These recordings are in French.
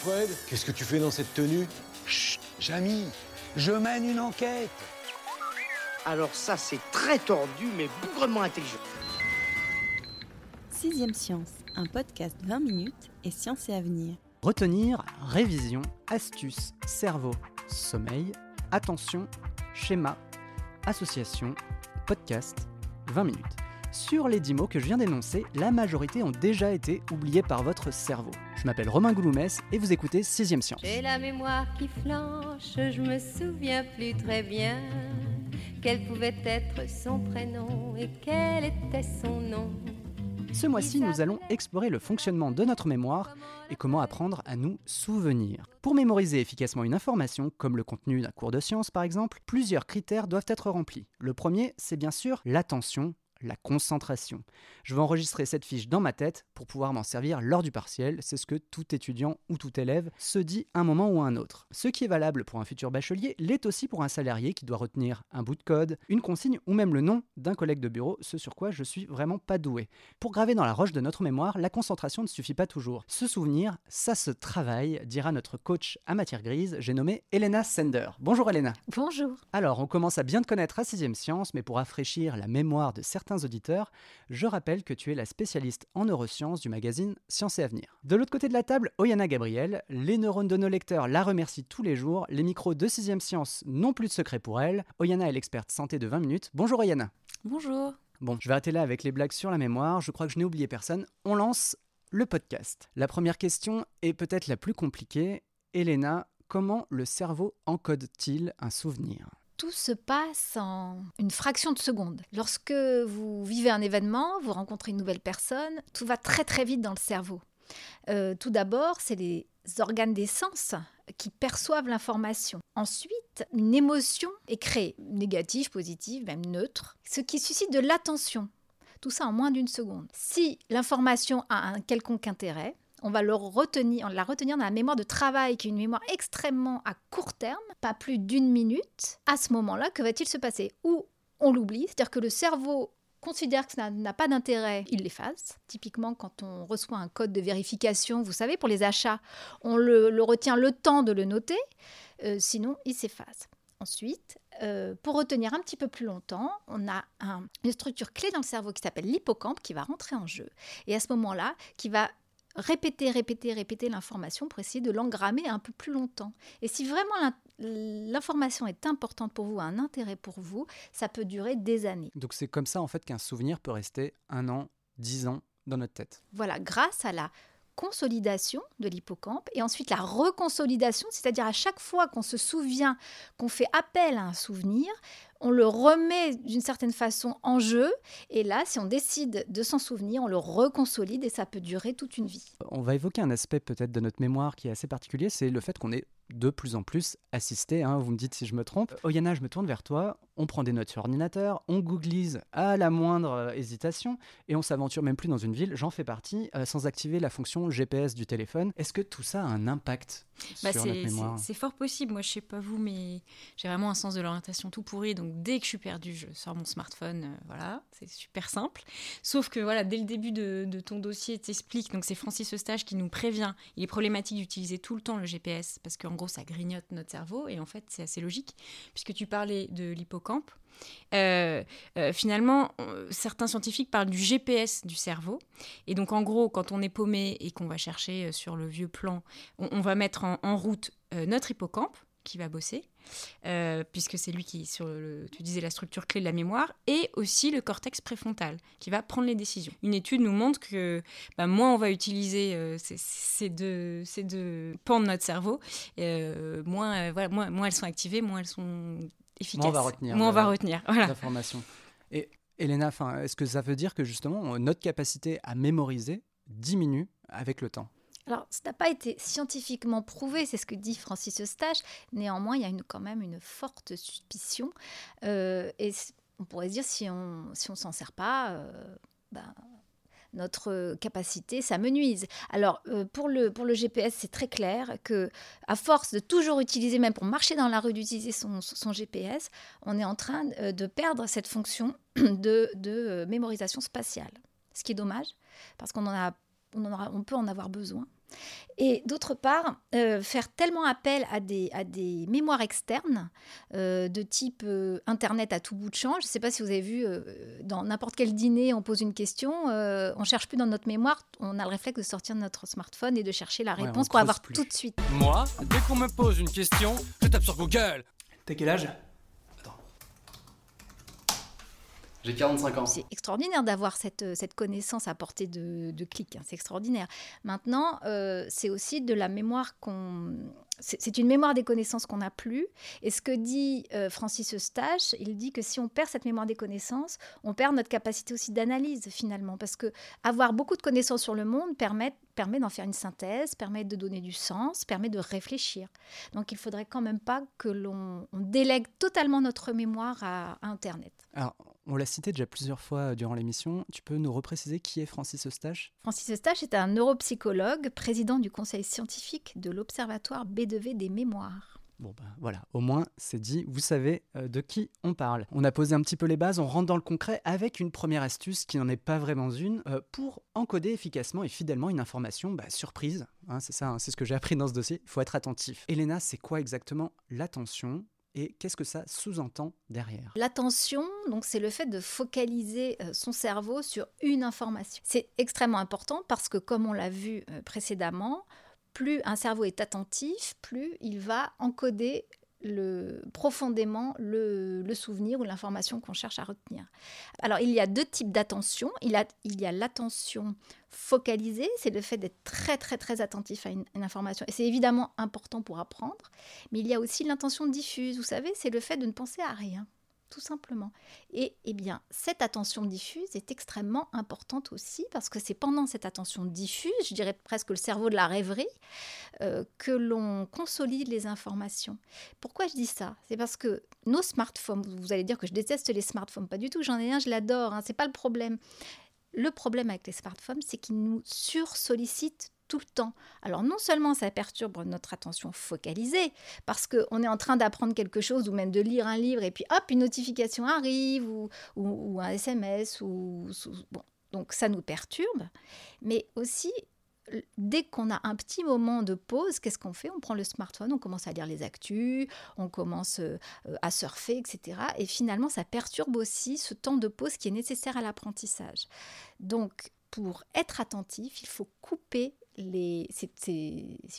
Fred, qu'est-ce que tu fais dans cette tenue? Chut, Jamy, je mène une enquête. Alors ça, c'est très tordu, mais bougrement intelligent. Sixième Science, un podcast 20 minutes et science et avenir. Retenir, révision, astuces, cerveau, sommeil, attention, schéma, association, podcast, 20 minutes. Sur les 10 mots que je viens d'énoncer, la majorité ont déjà été oubliés par votre cerveau. Je m'appelle Romain Gouloumès et vous écoutez 6ème Science. J'ai la mémoire qui flanche, je me souviens plus très bien quel pouvait être son prénom et quel était son nom. Ce mois-ci, nous allons explorer le fonctionnement de notre mémoire et comment apprendre à nous souvenir. Pour mémoriser efficacement une information, comme le contenu d'un cours de sciences par exemple, plusieurs critères doivent être remplis. Le premier, c'est bien sûr l'attention la concentration. Je vais enregistrer cette fiche dans ma tête pour pouvoir m'en servir lors du partiel. C'est ce que tout étudiant ou tout élève se dit un moment ou un autre. Ce qui est valable pour un futur bachelier l'est aussi pour un salarié qui doit retenir un bout de code, une consigne ou même le nom d'un collègue de bureau, ce sur quoi je suis vraiment pas doué. Pour graver dans la roche de notre mémoire, la concentration ne suffit pas toujours. Se souvenir, ça se travaille, dira notre coach à matière grise, j'ai nommé Elena Sender. Bonjour Elena. Bonjour. Alors, on commence à bien te connaître à 6 Science, mais pour rafraîchir la mémoire de certains auditeurs, je rappelle que tu es la spécialiste en neurosciences du magazine Science et Avenir. De l'autre côté de la table, Oyana Gabriel. Les neurones de nos lecteurs la remercient tous les jours. Les micros de 6 Science n'ont plus de secret pour elle. Oyana est l'experte santé de 20 minutes. Bonjour Oyana. Bonjour. Bon, je vais arrêter là avec les blagues sur la mémoire. Je crois que je n'ai oublié personne. On lance le podcast. La première question est peut-être la plus compliquée. Elena, comment le cerveau encode-t-il un souvenir? Tout se passe en une fraction de seconde. Lorsque vous vivez un événement, vous rencontrez une nouvelle personne, tout va très très vite dans le cerveau. Euh, tout d'abord, c'est les organes des sens qui perçoivent l'information. Ensuite, une émotion est créée, négative, positive, même neutre, ce qui suscite de l'attention. Tout ça en moins d'une seconde. Si l'information a un quelconque intérêt, on va le retenir, la retenir dans la mémoire de travail, qui est une mémoire extrêmement à court terme, pas plus d'une minute. À ce moment-là, que va-t-il se passer? Ou on l'oublie, c'est-à-dire que le cerveau considère que ça n'a pas d'intérêt, il l'efface. Typiquement, quand on reçoit un code de vérification, vous savez, pour les achats, on le, retient le temps de le noter, euh, sinon il s'efface. Ensuite, euh, pour retenir un petit peu plus longtemps, on a une structure clé dans le cerveau qui s'appelle l'hippocampe qui va rentrer en jeu. Et à ce moment-là, qui va répéter, répéter, répéter l'information pour essayer de l'engrammer un peu plus longtemps. Et si vraiment l'information est importante pour vous, un intérêt pour vous, ça peut durer des années. Donc c'est comme ça en fait qu'un souvenir peut rester un an, dix ans dans notre tête. Voilà, grâce à la consolidation de l'hippocampe et ensuite la reconsolidation, c'est-à-dire à chaque fois qu'on se souvient, qu'on fait appel à un souvenir, on le remet d'une certaine façon en jeu. Et là, si on décide de s'en souvenir, on le reconsolide et ça peut durer toute une vie. On va évoquer un aspect peut-être de notre mémoire qui est assez particulier, c'est le fait qu'on est de plus en plus assisté. Hein, vous me dites si je me trompe. Oyana, je me tourne vers toi. On prend des notes sur ordinateur, on googlise à la moindre euh, hésitation et on s'aventure même plus dans une ville. J'en fais partie euh, sans activer la fonction GPS du téléphone. Est-ce que tout ça a un impact bah, sur notre mémoire? C'est fort possible. Moi, je sais pas vous, mais j'ai vraiment un sens de l'orientation tout pourri. Donc, dès que je suis perdue, je sors mon smartphone. Euh, voilà, c'est super simple. Sauf que voilà, dès le début de, ton dossier, t'explique. Donc, c'est Francis Eustache qui nous prévient. Il est problématique d'utiliser tout le temps le GPS parce qu'en gros, ça grignote notre cerveau. Et en fait, c'est assez logique, puisque tu parlais de l'hippocampe. Euh, euh, finalement, certains scientifiques parlent du GPS du cerveau. Et donc, en gros, quand on est paumé et qu'on va chercher sur le vieux plan, on, va mettre en, route notre hippocampe qui va bosser, puisque c'est lui qui, sur le, tu disais, la structure clé de la mémoire, et aussi le cortex préfrontal, qui va prendre les décisions. Une étude nous montre que bah, moins on va utiliser ces, deux, ces deux pans de notre cerveau, moins, voilà, moins, moins elles sont activées, moins elles sont efficace. Moins on va retenir. Moins on va retenir. Voilà. l'information. Et Elena, est-ce que ça veut dire que justement notre capacité à mémoriser diminue avec le temps? Alors, ça n'a pas été scientifiquement prouvé, c'est ce que dit Francis Eustache. Néanmoins, il y a quand même une forte suspicion. Euh, et on pourrait se dire, si on si on s'en sert pas, euh, ben, notre capacité s'amenuise. Alors, euh, pour, le, pour le GPS, c'est très clair que à force de toujours utiliser, même pour marcher dans la rue, d'utiliser son, son GPS, on est en train de perdre cette fonction de, de mémorisation spatiale. Ce qui est dommage, parce qu'on en a, on en aura- on peut en avoir besoin. Et d'autre part, euh, faire tellement appel à des, à des mémoires externes euh, de type euh, Internet à tout bout de champ. Je ne sais pas si vous avez vu, euh, dans n'importe quel dîner, on pose une question, euh, on cherche plus dans notre mémoire, on a le réflexe de sortir de notre smartphone et de chercher la Ouais, réponse pour avoir plus. tout de suite. Moi, dès qu'on me pose une question, je tape sur Google. T'as quel âge? J'ai 45 ans. C'est extraordinaire d'avoir cette, euh, cette connaissance à portée de, de clic. hein, c'est extraordinaire. Maintenant, euh, c'est aussi de la mémoire qu'on. C'est une mémoire des connaissances qu'on n'a plus. Et ce que dit euh, Francis Eustache, il dit que si on perd cette mémoire des connaissances, on perd notre capacité aussi d'analyse finalement. Parce que avoir beaucoup de connaissances sur le monde permet, permet d'en faire une synthèse, permet de donner du sens, permet de réfléchir. Donc il faudrait quand même pas que l'on on délègue totalement notre mémoire à, à Internet. Alors, on l'a cité déjà plusieurs fois durant l'émission. Tu peux nous repréciser qui est Francis Eustache? Francis Eustache est un neuropsychologue, président du conseil scientifique de l'Observatoire B2V des mémoires. Bon ben voilà, au moins c'est dit, vous savez euh, de qui on parle. On a posé un petit peu les bases, on rentre dans le concret avec une première astuce qui n'en est pas vraiment une, euh, pour encoder efficacement et fidèlement une information bah, surprise. Hein, c'est ça, hein, c'est ce que j'ai appris dans ce dossier, il faut être attentif. Elena, c'est quoi exactement l'attention? Et qu'est-ce que ça sous-entend derrière L'attention, donc, c'est le fait de focaliser euh, son cerveau sur une information. C'est extrêmement important parce que, comme on l'a vu euh, précédemment, plus un cerveau est attentif, plus il va encoder le, profondément le, souvenir ou l'information qu'on cherche à retenir. Alors, il y a deux types d'attention. Il y a l'attention focalisée, c'est le fait d'être très, très, très attentif à une, une information. Et c'est évidemment important pour apprendre. Mais il y a aussi l'intention diffuse. Vous savez, c'est le fait de ne penser à rien, tout simplement. Et eh bien, cette attention diffuse est extrêmement importante aussi parce que c'est pendant cette attention diffuse, je dirais presque le cerveau de la rêverie, euh, que l'on consolide les informations. Pourquoi je dis ça? C'est parce que nos smartphones, vous allez dire que je déteste les smartphones, pas du tout, j'en ai un, je l'adore, hein, c'est pas le problème. Le problème avec les smartphones, c'est qu'ils nous sursollicitent tout le temps. Alors non seulement ça perturbe notre attention focalisée, parce qu'on est en train d'apprendre quelque chose ou même de lire un livre et puis hop, une notification arrive ou, un SMS, ou, ou- bon, donc ça nous perturbe, mais aussi dès qu'on a un petit moment de pause, qu'est-ce qu'on fait? On prend le smartphone, on commence à lire les actus, on commence euh, à surfer, etc. Et finalement, ça perturbe aussi ce temps de pause qui est nécessaire à l'apprentissage. Donc, pour être attentif, il faut couper les. C'est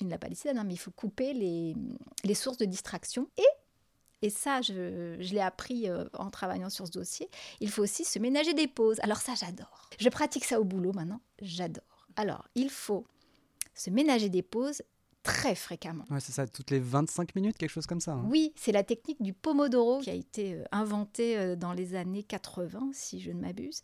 une lapalissade, hein, mais il faut couper les, les sources de distraction. Et, et ça, je, je l'ai appris euh, en travaillant sur ce dossier, il faut aussi se ménager des pauses. Alors, ça, j'adore. Je pratique ça au boulot maintenant, j'adore. Alors, il faut se ménager des pauses très fréquemment. Ouais, c'est ça, toutes les 25 minutes, quelque chose comme ça. hein. Oui, c'est la technique du Pomodoro qui a été euh, inventée euh, dans les années 80, si je ne m'abuse.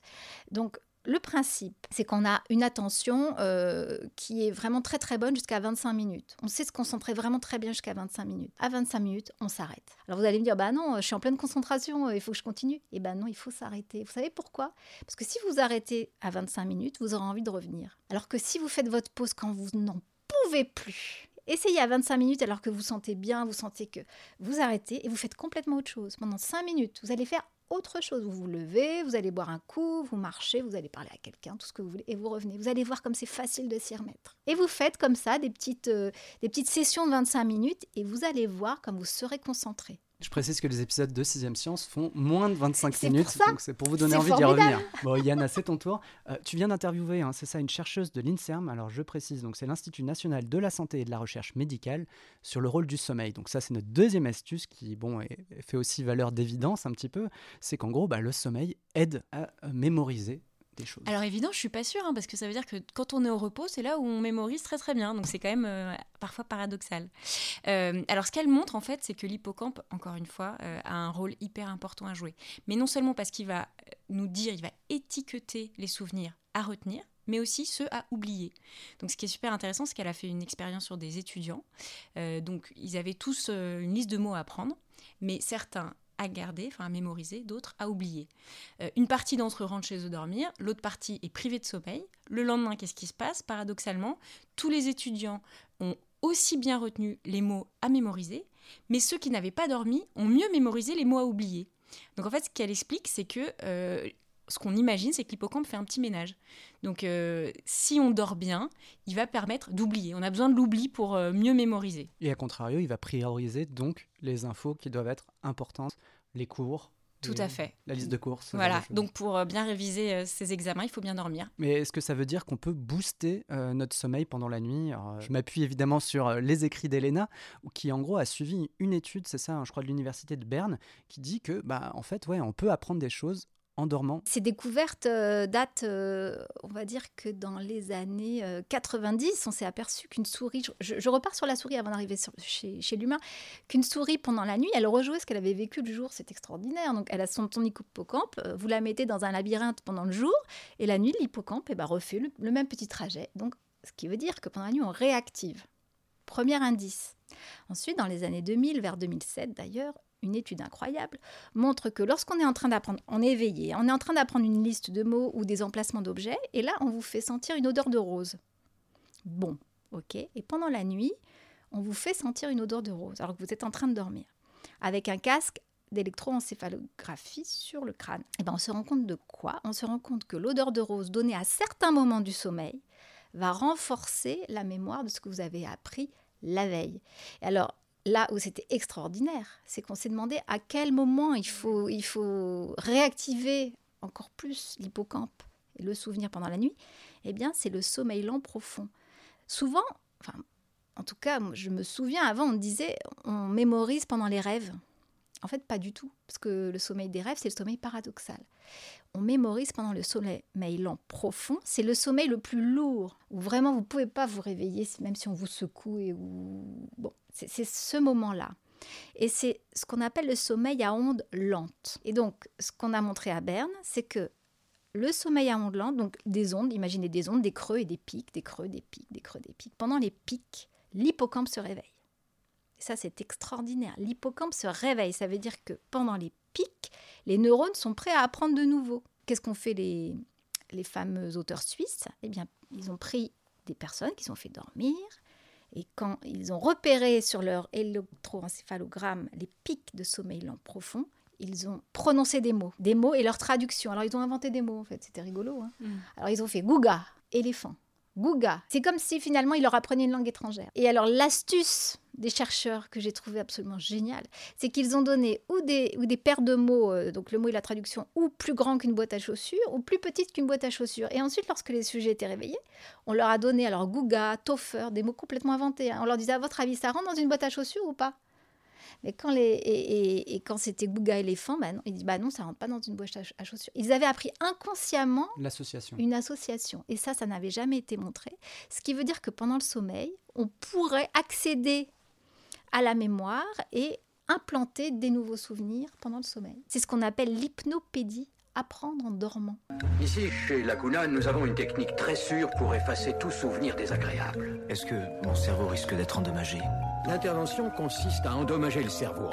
Donc, le principe, c'est qu'on a une attention euh, qui est vraiment très très bonne jusqu'à 25 minutes. On sait se concentrer vraiment très bien jusqu'à 25 minutes. À 25 minutes, on s'arrête. Alors vous allez me dire, bah non, je suis en pleine concentration, euh, il faut que je continue. Eh ben non, il faut s'arrêter. Vous savez pourquoi? Parce que si vous arrêtez à 25 minutes, vous aurez envie de revenir. Alors que si vous faites votre pause quand vous n'en pouvez plus, Essayez à 25 minutes alors que vous sentez bien, vous sentez que vous arrêtez et vous faites complètement autre chose. Pendant 5 minutes, vous allez faire autre chose. Vous vous levez, vous allez boire un coup, vous marchez, vous allez parler à quelqu'un, tout ce que vous voulez, et vous revenez. Vous allez voir comme c'est facile de s'y remettre. Et vous faites comme ça des petites, euh, des petites sessions de 25 minutes et vous allez voir comme vous serez concentré. Je précise que les épisodes de 6ème Science font moins de 25 C'est minutes, pour donc c'est pour vous donner envie d'y revenir. Bon, Yann, c'est ton tour. Euh, tu viens d'interviewer, hein, c'est ça, une chercheuse de l'INSERM, alors je précise, donc c'est l'Institut national de la santé et de la recherche médicale, sur le rôle du sommeil. Donc ça, c'est notre deuxième astuce qui, bon, est- fait aussi valeur d'évidence un petit peu, c'est qu'en gros, bah, le sommeil aide à euh, mémoriser choses Alors évident, je suis pas sûre, hein, parce que ça veut dire que quand on est au repos, c'est là où on mémorise très très bien. Donc c'est quand même euh, parfois paradoxal. Euh, alors ce qu'elle montre en fait, c'est que l'hippocampe, encore une fois, euh, a un rôle hyper important à jouer. Mais non seulement parce qu'il va nous dire, il va étiqueter les souvenirs à retenir, mais aussi ceux à oublier. Donc ce qui est super intéressant, c'est qu'elle a fait une expérience sur des étudiants. donc ils avaient tous une liste de mots à apprendre, mais certains à garder, enfin à mémoriser, d'autres à oublier. Euh, une partie d'entre eux rentre chez eux dormir, l'autre partie est privée de sommeil. Le lendemain, qu'est-ce qui se passe? Paradoxalement, tous les étudiants ont aussi bien retenu les mots à mémoriser, mais ceux qui n'avaient pas dormi ont mieux mémorisé les mots à oublier. Donc en fait, ce qu'elle explique, c'est que euh, ce qu'on imagine, c'est que l'hippocampe fait un petit ménage. Donc, euh, si on dort bien, il va permettre d'oublier. On a besoin de l'oubli pour euh, mieux mémoriser. Et à contrario, il va prioriser donc les infos qui doivent être importantes, les cours. Tout à fait. La liste de courses. Voilà, donc pour euh, bien réviser ces examens, il faut bien dormir. Mais est-ce que ça veut dire qu'on peut booster notre sommeil pendant la nuit? Je m'appuie évidemment sur les écrits d'Elena, qui en gros a suivi une étude, c'est ça, hein, je crois, de l'université de Berne, qui dit que, bah, en fait, ouais, on peut apprendre des choses dormant Ces découvertes euh, datent, euh, on va dire que dans les années 90, euh, on s'est aperçu qu'une souris, je, repars sur la souris avant d'arriver chez, chez l'humain, qu'une souris pendant la nuit, elle rejouait ce qu'elle avait vécu le jour, c'est extraordinaire. Donc elle a son, ton hippocampe, vous la mettez dans un labyrinthe pendant le jour, et la nuit, l'hippocampe eh ben, refait le, le même petit trajet. Donc ce qui veut dire que pendant la nuit, on réactive. Premier indice. Ensuite, dans les années 2000, vers 2007 d'ailleurs, une étude incroyable, montre que lorsqu'on est en train d'apprendre, on est éveillé, on est en train d'apprendre une liste de mots ou des emplacements d'objets, et là, on vous fait sentir une odeur de rose. Bon, ok. Et pendant la nuit, on vous fait sentir une odeur de rose, alors que vous êtes en train de dormir, avec un casque d'électroencéphalographie sur le crâne. Et ben on se rend compte de quoi? On se rend compte que l'odeur de rose donnée à certains moments du sommeil va renforcer la mémoire de ce que vous avez appris la veille. Et alors, là où c'était extraordinaire, c'est qu'on s'est demandé à quel moment il faut, réactiver encore plus l'hippocampe et le souvenir pendant la nuit. Eh bien, c'est le sommeil lent profond. Souvent, enfin, en tout cas, je me souviens avant, on disait on mémorise pendant les rêves. En fait, pas du tout, parce que le sommeil des rêves, c'est le sommeil paradoxal. On mémorise pendant le sommeil lent profond. C'est le sommeil le plus lourd, où vraiment vous ne pouvez pas vous réveiller, même si on vous secoue. Et Bon, c'est ce moment-là. Et c'est ce qu'on appelle le sommeil à ondes lentes. Et donc, ce qu'on a montré à Berne, c'est que le sommeil à ondes lentes, donc des ondes, imaginez des ondes, des creux et des pics, des creux, des pics, des creux, des pics. Pendant les pics, l'hippocampe se réveille. Et ça, c'est extraordinaire. L'hippocampe se réveille. Ça veut dire que pendant les pics, les neurones sont prêts à apprendre de nouveau. Qu'est-ce qu'ont fait les, les fameux auteurs suisses? Eh bien, ils ont pris des personnes qui sont fait dormir, et quand ils ont repéré sur leur électroencéphalogramme les pics de sommeil lent profond, ils ont prononcé des mots, des mots et leur traduction. Alors ils ont inventé des mots en fait, c'était rigolo. Hein. Mm. Alors ils ont fait Gouga, éléphant. Gouga. C'est comme si finalement il leur apprenait une langue étrangère. Et alors l'astuce des chercheurs que j'ai trouvé absolument génial, c'est qu'ils ont donné ou des, ou des paires de mots, euh, donc le mot et la traduction, ou plus grand qu'une boîte à chaussures, ou plus petite qu'une boîte à chaussures. Et ensuite, lorsque les sujets étaient réveillés, on leur a donné alors Gouga, Toffer, des mots complètement inventés. Hein. On leur disait à votre avis, ça rentre dans une boîte à chaussures ou pas? Mais quand les et, quand c'était Gouga éléphant, bah non, ils disent bah non, ça rentre pas dans une boîte à chaussures. Ils avaient appris inconsciemment l'association. Une association. Et ça, ça n'avait jamais été montré. Ce qui veut dire que pendant le sommeil, on pourrait accéder à la mémoire et implanter des nouveaux souvenirs pendant le sommeil. C'est ce qu'on appelle l'hypnopédie apprendre en dormant. Ici, chez Laguna, nous avons une technique très sûre pour effacer tout souvenir désagréable. Est-ce que mon cerveau risque d'être endommagé? L'intervention consiste à endommager le cerveau.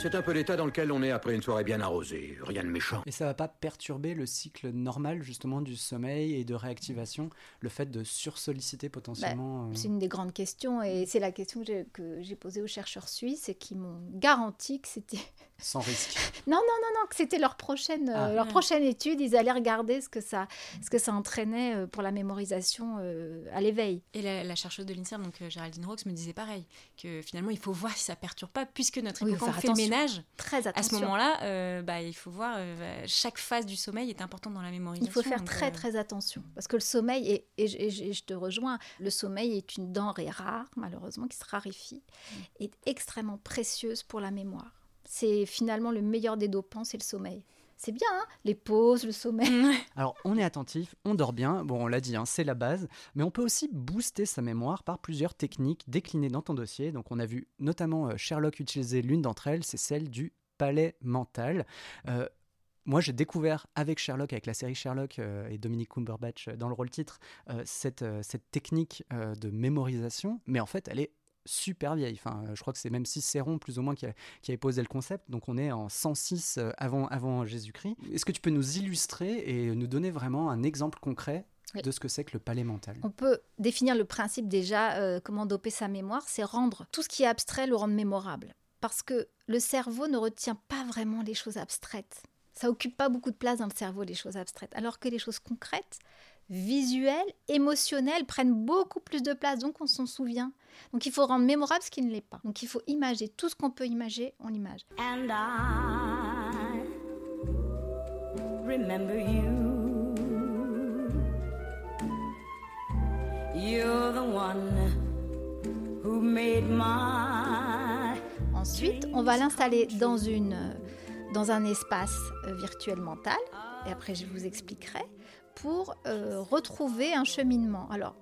C'est un peu l'état dans lequel on est après une soirée bien arrosée. Rien de méchant. Et ça va pas perturber le cycle normal justement du sommeil et de réactivation, le fait de sursolliciter potentiellement. Bah, c'est une des grandes questions et c'est la question que j'ai posée aux chercheurs suisses et qui m'ont garanti que c'était sans risque. non, non, non, non, que c'était leur prochaine, euh, ah. leur prochaine étude. Ils allaient regarder ce que ça, ce que ça entraînait euh, pour la mémorisation euh, à l'éveil. Et la, chercheuse de l'INSERM, donc Géraldine Rox, me disait pareil, que finalement il faut voir si ça perturbe pas, puisque notre oui, fait le ménage. Très attention. À ce moment-là, bah, il faut voir chaque phase du sommeil est importante dans la mémorisation. Il faut faire très très attention, parce que le sommeil et, et, je te rejoins, le sommeil est une denrée rare, malheureusement, qui se raréfie, mm. est extrêmement précieuse pour la mémoire c'est finalement le meilleur des dopants, c'est le sommeil. C'est bien, hein les pauses, le sommeil. Alors, on est attentif, on dort bien, bon, on l'a dit, hein, c'est la base, mais on peut aussi booster sa mémoire par plusieurs techniques déclinées dans ton dossier. Donc, on a vu notamment euh, Sherlock utiliser l'une d'entre elles, c'est celle du palais mental. Euh, moi, j'ai découvert avec Sherlock, avec la série Sherlock euh, et Dominique Cumberbatch dans le rôle titre, cette, cette technique de mémorisation, mais en fait, elle est super vieille. Enfin, je crois que c'est même Cicéron, plus ou moins, qui, qui, avait posé le concept. Donc, on est en 106 avant, avant Jésus-Christ. Est-ce que tu peux nous illustrer et nous donner vraiment un exemple concret de ce que c'est que le palais mental? On peut définir le principe déjà, comment doper sa mémoire, c'est rendre tout ce qui est abstrait, le rendre mémorable. Parce que le cerveau ne retient pas vraiment les choses abstraites. Ça occupe pas beaucoup de place dans le cerveau, les choses abstraites. Alors que les choses concrètes, visuelles, émotionnelles prennent beaucoup plus de place, donc on s'en souvient. Donc il faut rendre mémorable ce qui ne l'est pas. Donc il faut imager tout ce qu'on peut imager, on l'image. And I remember you. You're the one who made my Ensuite, on va l'installer dans une dans un espace euh, virtuel mental, et après je vous expliquerai, pour euh, retrouver un cheminement. Alors,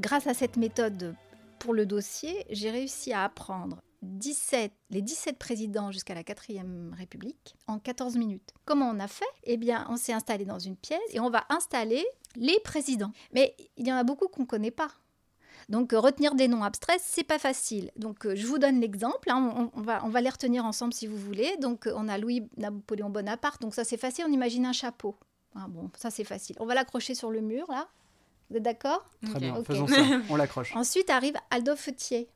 grâce à cette méthode pour le dossier, j'ai réussi à apprendre 17, les 17 présidents jusqu'à la 4e République en 14 minutes. Comment on a fait? Eh bien, on s'est installé dans une pièce et on va installer les présidents. Mais il y en a beaucoup qu'on ne connaît pas. Donc euh, retenir des noms abstraits, c'est pas facile. Donc euh, je vous donne l'exemple, hein. on, va, les retenir ensemble si vous voulez. Donc on a Louis Napoléon Bonaparte, donc ça c'est facile, on imagine un chapeau. Ah, bon, ça c'est facile. On va l'accrocher sur le mur là. Vous êtes d'accord Très bien, faisons ça, on l'accroche. Ensuite arrive Adolphe Thiers.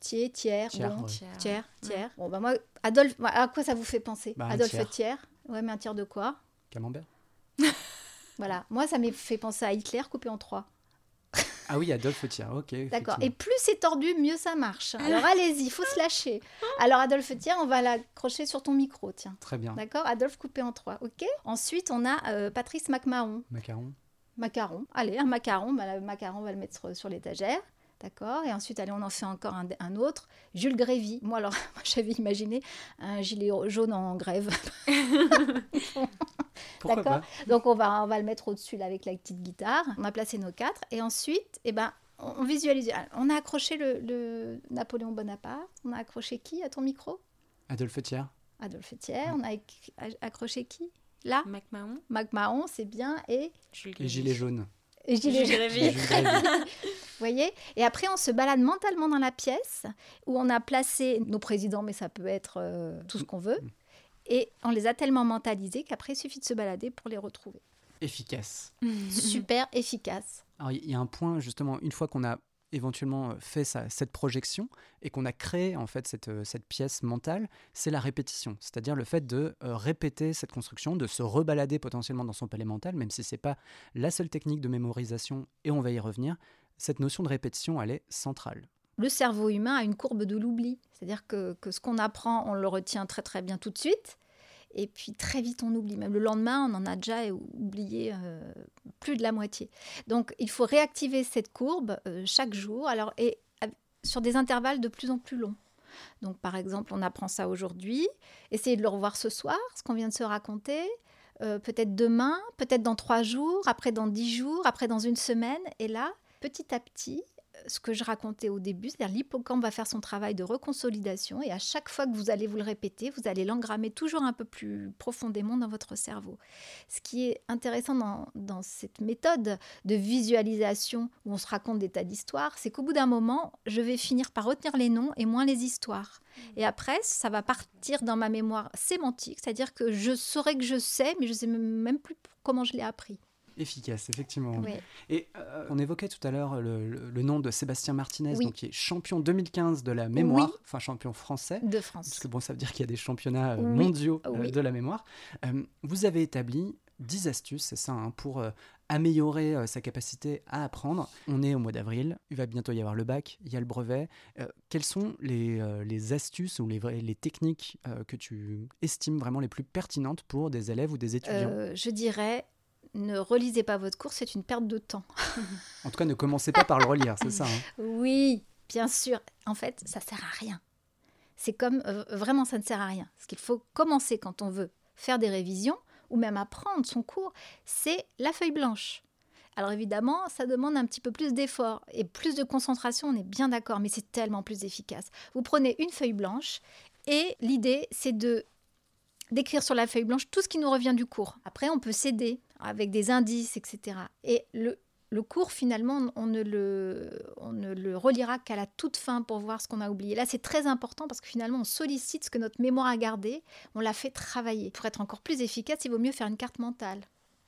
Thiers, Thiers, bon, Thiers, Thiers. Bon, bah moi, Adolphe, à quoi ça vous fait penser bah, Adolphe Thiers. Ouais, mais un tiers de quoi? Camembert. voilà, moi ça m'a fait penser à Hitler coupé en trois. Ah oui, Adolphe Thiers, ok. D'accord. Et plus c'est tordu, mieux ça marche. Alors allez-y, il faut se lâcher. Alors Adolphe Thiers, on va l'accrocher sur ton micro, tiens. Très bien. D'accord Adolphe coupé en trois, ok Ensuite, on a euh, Patrice MacMahon. Macaron. Macaron. Allez, un macaron. Bah, le macaron, on va le mettre sur, l'étagère. D'accord Et ensuite, allez, on en fait encore un, autre. Jules Grévy. Moi, alors, j'avais imaginé un gilet jaune en grève. D'accord Donc on va, on va le mettre au-dessus avec la petite guitare. On a placé nos quatre. Et ensuite, eh ben, on visualise. On a accroché le, Napoléon Bonaparte. On a accroché qui à ton micro? Adolphe Thiers. Adolphe Thiers. On a accroché qui? Là? MacMahon. MacMahon, c'est bien. Et Et Gilet jaune. Et Gilet jaune. Vous voyez? Et après, on se balade mentalement dans la pièce où on a placé nos présidents, mais ça peut être euh, tout ce qu'on veut. Et on les a tellement mentalisés qu'après, il suffit de se balader pour les retrouver. Efficace. Super efficace. Alors, il y a un point, justement, une fois qu'on a éventuellement euh, fait cette projection et qu'on a créé en fait cette, euh, cette pièce mentale, c'est la répétition, c'est-à-dire le fait de euh, répéter cette construction, de se rebalader potentiellement dans son palais mental, même si c'est pas la seule technique de mémorisation et on va y revenir. Cette notion de répétition, elle est centrale le cerveau humain a une courbe de l'oubli. C'est-à-dire que, ce qu'on apprend, on le retient très très bien tout de suite. Et puis très vite, on oublie. Même le lendemain, on en a déjà oublié euh, plus de la moitié. Donc il faut réactiver cette courbe euh, chaque jour alors, et sur des intervalles de plus en plus longs. Donc par exemple, on apprend ça aujourd'hui. Essayez de le revoir ce soir, ce qu'on vient de se raconter. Euh, peut-être demain, peut-être dans trois jours, après dans dix jours, après dans une semaine. Et là, petit à petit, ce que je racontais au début, c'est-à-dire l'hippocampe va faire son travail de reconsolidation et à chaque fois que vous allez vous le répéter, vous allez l'engrammer toujours un peu plus profondément dans votre cerveau. Ce qui est intéressant dans, cette méthode de visualisation où on se raconte des tas d'histoires, c'est qu'au bout d'un moment, je vais finir par retenir les noms et moins les histoires. Mmh. Et après, ça va partir dans ma mémoire sémantique, c'est-à-dire que je saurais que je sais, mais je ne sais même plus comment je l'ai appris efficace, effectivement. Et euh, on évoquait tout à l'heure le, nom de Sébastien Martinez, donc, qui est champion 2015, de la mémoire, enfin champion français. De France. Parce que bon, ça veut dire qu'il y a des championnats euh, mondiaux euh, de la mémoire. vous avez établi 10 astuces, c'est ça, hein, pour améliorer sa capacité à apprendre. On est au mois d'avril, il va bientôt y avoir le bac, il y a le brevet. quelles sont les, les, astuces ou les, les techniques que tu estimes vraiment les plus pertinentes pour des élèves ou des étudiants? Je dirais ne relisez pas votre cours, c'est une perte de temps. en tout cas, ne commencez pas par le relire, c'est ça hein. Oui, bien sûr. En fait, ça sert à rien. C'est comme euh, vraiment, ça ne sert à rien. Parce qu'il faut commencer quand on veut faire des révisions ou même apprendre son cours, c'est la feuille blanche. Alors évidemment, ça demande un petit peu plus d'effort et plus de concentration, on est bien d'accord, mais c'est tellement plus efficace. Vous prenez une feuille blanche et l'idée, c'est de d'écrire sur la feuille blanche tout ce qui nous revient du cours. Après, on peut s'aider avec des indices, etc. Et le, cours, finalement, on ne le, on ne le relira qu'à la toute fin pour voir ce qu'on a oublié. Là, c'est très important parce que finalement, on sollicite ce que notre mémoire a gardé, on l'a fait travailler. Pour être encore plus efficace, il vaut mieux faire une carte mentale.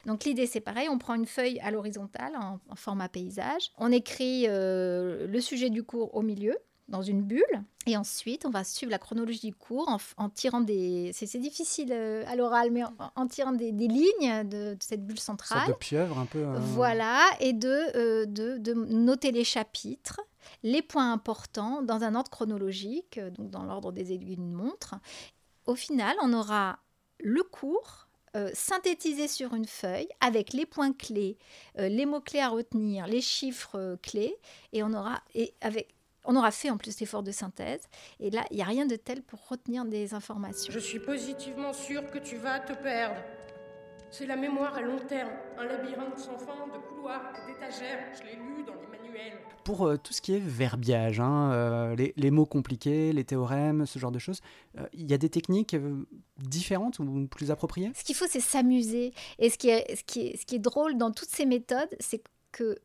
Donc l'idée c'est pareil, on prend une feuille à l'horizontale en, format paysage, on écrit euh, le sujet du cours au milieu, dans une bulle. Et ensuite, on va suivre la chronologie du cours en, tirant des... C'est difficile euh, à l'oral, mais en, tirant des, lignes de, cette bulle centrale. Sorte de pieuvre un peu. Euh. Voilà, et de, de, de, noter les chapitres, les points importants dans un ordre chronologique, donc dans l'ordre des aiguilles d'une montre. Au final, on aura le cours euh, synthétisé sur une feuille avec les points clés, les mots-clés à retenir, les chiffres clés, et on aura, et avec, on aura fait en plus l'effort de synthèse. Et là, il n'y a rien de tel pour retenir des informations. Je suis positivement sûre que tu vas te perdre. C'est la mémoire à long terme, un labyrinthe sans fin de couloirs et d'étagères. Je l'ai lu dans les manuels. Pour euh, tout ce qui est verbiage, hein, euh, les, mots compliqués, les théorèmes, ce genre de choses, euh, il y a des techniques différentes ou plus appropriées? Ce qu'il faut, c'est s'amuser. Et ce qui, est, ce, qui est, ce qui est drôle dans toutes ces méthodes, c'est que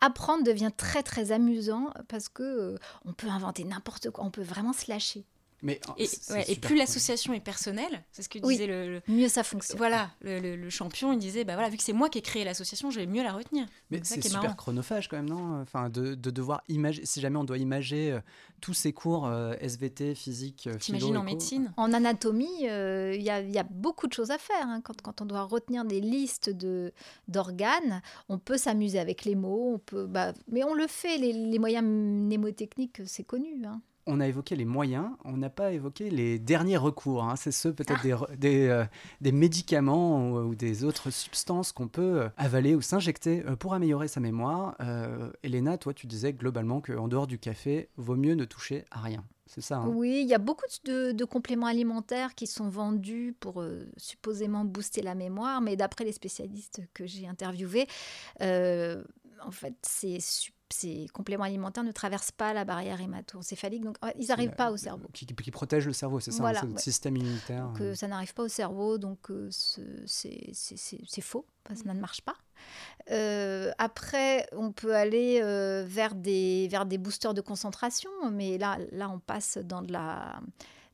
apprendre devient très très amusant parce que euh, on peut inventer n'importe quoi, on peut vraiment se lâcher. Mais et, plus l'association est personnelle, c'est ce que disait le, mieux ça fonctionne. Voilà, le, champion, il disait bah voilà, vu que c'est moi qui ai créé l'association, je vais mieux la retenir. Mais c'est super chronophage quand même, non? Enfin, de, devoir imaginer, si jamais on doit imager euh, tous ces cours euh, SVT, physique, T'imagines en médecine? En anatomie, il y, a beaucoup de choses à faire. Hein. Quand, quand, on doit retenir des listes de d'organes, on peut s'amuser avec les mots, on peut, bah, mais on le fait. Les, les moyens mnémotechniques, c'est connu. Hein on a évoqué les moyens, on n'a pas évoqué les derniers recours. Hein. C'est ceux peut-être des, euh, des, médicaments ou, des autres substances qu'on peut euh, avaler ou s'injecter euh, pour améliorer sa mémoire. Elena, toi, tu disais globalement qu'en dehors du café, vaut mieux ne toucher à rien. C'est ça. Hein? oui, il y a beaucoup de, compléments alimentaires qui sont vendus pour supposément booster la mémoire, mais d'après les spécialistes que j'ai interviewés, en fait, c'est super ces compléments alimentaires ne traversent pas la barrière hémato-encéphalique, donc ils n'arrivent pas au cerveau. Qui, qui, protège le cerveau, c'est ça, hein, le système immunitaire. Donc, euh. ça n'arrive pas au cerveau, donc euh, c'est faux, ça ne marche pas. Euh, après, on peut aller vers, des, vers des boosters de concentration, mais là, là on passe dans de la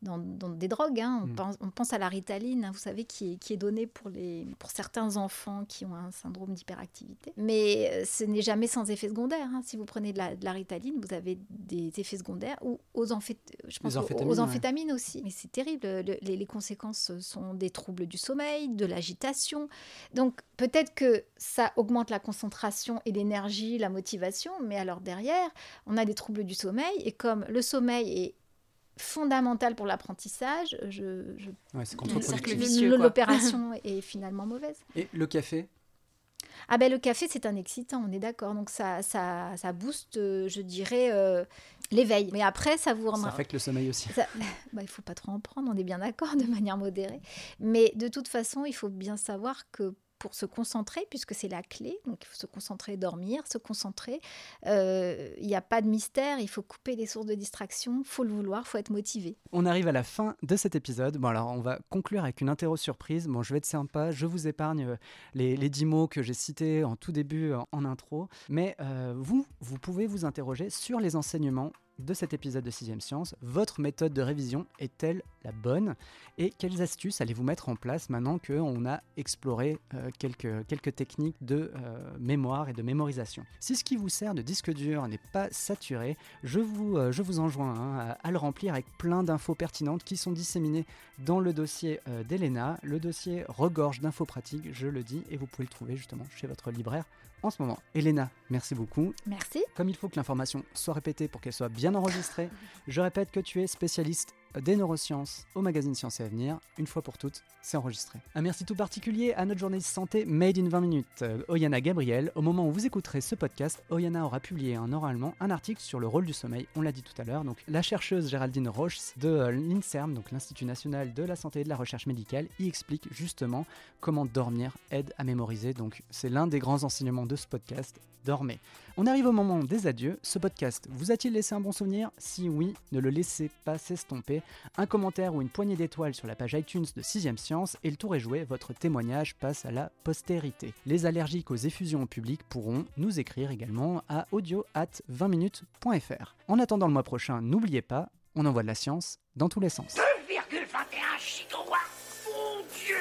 dans, des drogues. Hein. Mm. On, pense, à la ritaline, hein, vous savez, qui est, qui est donnée pour, les, pour certains enfants qui ont un syndrome d'hyperactivité. Mais euh, ce n'est jamais sans effet secondaire. Hein. Si vous prenez de la, de la, ritaline, vous avez des effets secondaires ou aux, je pense aux, amphétamines aussi. Mais c'est terrible. les, les, conséquences sont des troubles du sommeil, de l'agitation. Donc peut-être que ça augmente la concentration et l'énergie, la motivation, mais alors derrière, on a des troubles du sommeil et comme le sommeil est fondamentale pour l'apprentissage, je, je... l'opération est finalement mauvaise. Et le café? Ah ben le café c'est un excitant, on est d'accord. Donc ça, ça, ça booste, euh, je dirais, euh, l'éveil. Mais après ça vous Ça affecte le sommeil aussi. bah, il faut pas trop en prendre, on est bien d'accord, de manière modérée. Mais de toute façon, il faut bien savoir que pour se concentrer, puisque c'est la clé. Donc, il faut se concentrer, dormir, se concentrer. Euh, il n'y a pas de mystère, il faut couper les sources de distraction, faut le vouloir, faut être motivé. On arrive à la fin de cet épisode. Bon, alors, on va conclure avec une interro surprise. Bon, je vais être sympa, je vous épargne euh, les, les dix mots que j'ai cités en tout début, en, intro. Mais euh, vous, vous pouvez vous interroger sur les enseignements de cet épisode de 6 Science. Votre méthode de révision est-elle la bonne Et quelles astuces allez-vous mettre en place maintenant qu'on a exploré euh, quelques, quelques techniques de euh, mémoire et de mémorisation? Si ce qui vous sert de disque dur n'est pas saturé, je vous, euh, je vous enjoins hein, à, le remplir avec plein d'infos pertinentes qui sont disséminées dans le dossier d'Elena. Le dossier regorge d'infos pratiques, je le dis, et vous pouvez le trouver justement chez votre libraire en ce moment. Elena, merci beaucoup. Merci. Comme il faut que l'information soit répétée pour qu'elle soit bien enregistrée, je répète que tu es spécialiste des neurosciences au magazine Science et Avenir. Une fois pour toutes, c'est enregistré. Un merci tout particulier à notre journaliste santé Made in 20 minutes, euh, Oyana Gabriel. Au moment où vous écouterez ce podcast, Oyana aura publié un oralement un article sur le rôle du sommeil, on l'a dit tout à l'heure. Donc la chercheuse Géraldine Roche de euh, l'INSERM, l'Institut national de la santé et de la recherche médicale, y explique justement comment dormir aide à mémoriser. Donc c'est l'un des grands enseignements de ce podcast dormez. On arrive au moment des adieux. Ce podcast vous a-t-il laissé un bon souvenir? Si oui, ne le laissez pas s'estomper. Un commentaire ou une poignée d'étoiles sur la page iTunes de 6ème Science et le tour est joué, votre témoignage passe à la postérité. Les allergiques aux effusions au public pourront nous écrire également à audio at 20minutes.fr. En attendant le mois prochain, n'oubliez pas, on envoie de la science dans tous les sens. 2,21 gigawatts Mon Dieu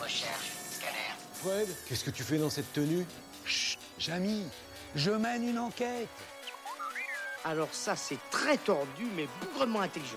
Recherche, scanner? Fred, qu'est-ce que tu fais dans cette tenue? Chut, Jamy, je mène une enquête. Alors ça, c'est très tordu, mais bougrement intelligent.